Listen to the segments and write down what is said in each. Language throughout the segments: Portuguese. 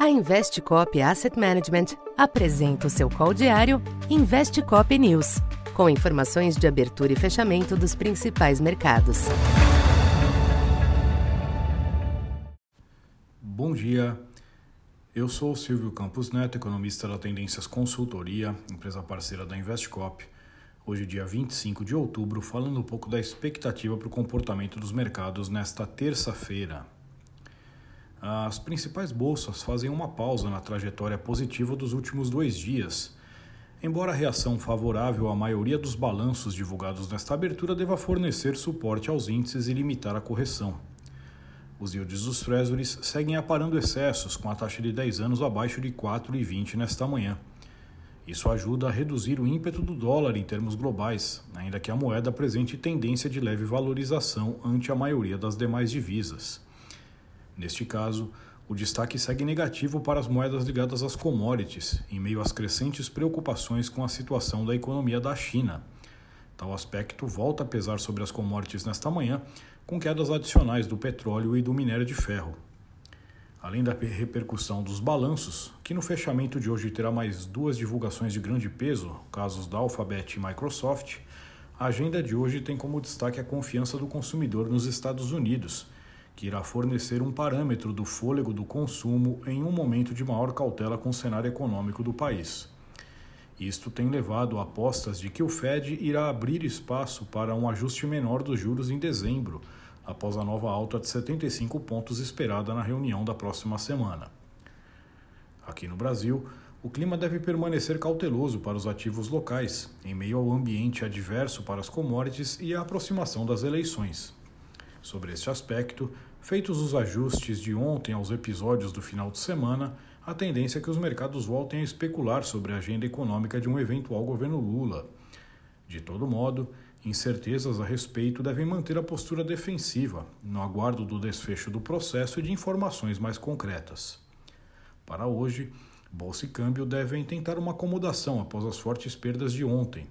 A Investcop Asset Management apresenta o seu call diário Investcop News, com informações de abertura e fechamento dos principais mercados. Bom dia. Eu sou Silvio Campos Neto, economista da Tendências Consultoria, empresa parceira da Investcop. Hoje, dia 25 de outubro, falando um pouco da expectativa para o comportamento dos mercados nesta terça-feira. As principais bolsas fazem uma pausa na trajetória positiva dos últimos dois dias. Embora a reação favorável à maioria dos balanços divulgados nesta abertura deva fornecer suporte aos índices e limitar a correção. Os yields dos Treasuries seguem aparando excessos, com a taxa de 10 anos abaixo de 4,20 nesta manhã. Isso ajuda a reduzir o ímpeto do dólar em termos globais, ainda que a moeda apresente tendência de leve valorização ante a maioria das demais divisas. Neste caso, o destaque segue negativo para as moedas ligadas às commodities, em meio às crescentes preocupações com a situação da economia da China. Tal aspecto volta a pesar sobre as commodities nesta manhã, com quedas adicionais do petróleo e do minério de ferro. Além da repercussão dos balanços, que no fechamento de hoje terá mais duas divulgações de grande peso, casos da Alphabet e Microsoft, a agenda de hoje tem como destaque a confiança do consumidor nos Estados Unidos que irá fornecer um parâmetro do fôlego do consumo em um momento de maior cautela com o cenário econômico do país. Isto tem levado a apostas de que o Fed irá abrir espaço para um ajuste menor dos juros em dezembro, após a nova alta de 75 pontos esperada na reunião da próxima semana. Aqui no Brasil, o clima deve permanecer cauteloso para os ativos locais, em meio ao ambiente adverso para as commodities e a aproximação das eleições. Sobre este aspecto, Feitos os ajustes de ontem aos episódios do final de semana, a tendência é que os mercados voltem a especular sobre a agenda econômica de um eventual governo Lula. De todo modo, incertezas a respeito devem manter a postura defensiva, no aguardo do desfecho do processo e de informações mais concretas. Para hoje, bolsa e câmbio devem tentar uma acomodação após as fortes perdas de ontem.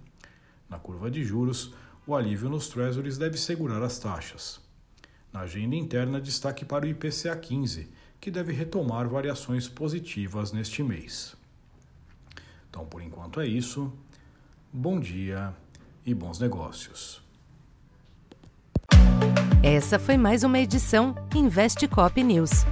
Na curva de juros, o alívio nos treasuries deve segurar as taxas. Na agenda interna, destaque para o IPCA 15, que deve retomar variações positivas neste mês. Então, por enquanto é isso. Bom dia e bons negócios. Essa foi mais uma edição Investe Cop News.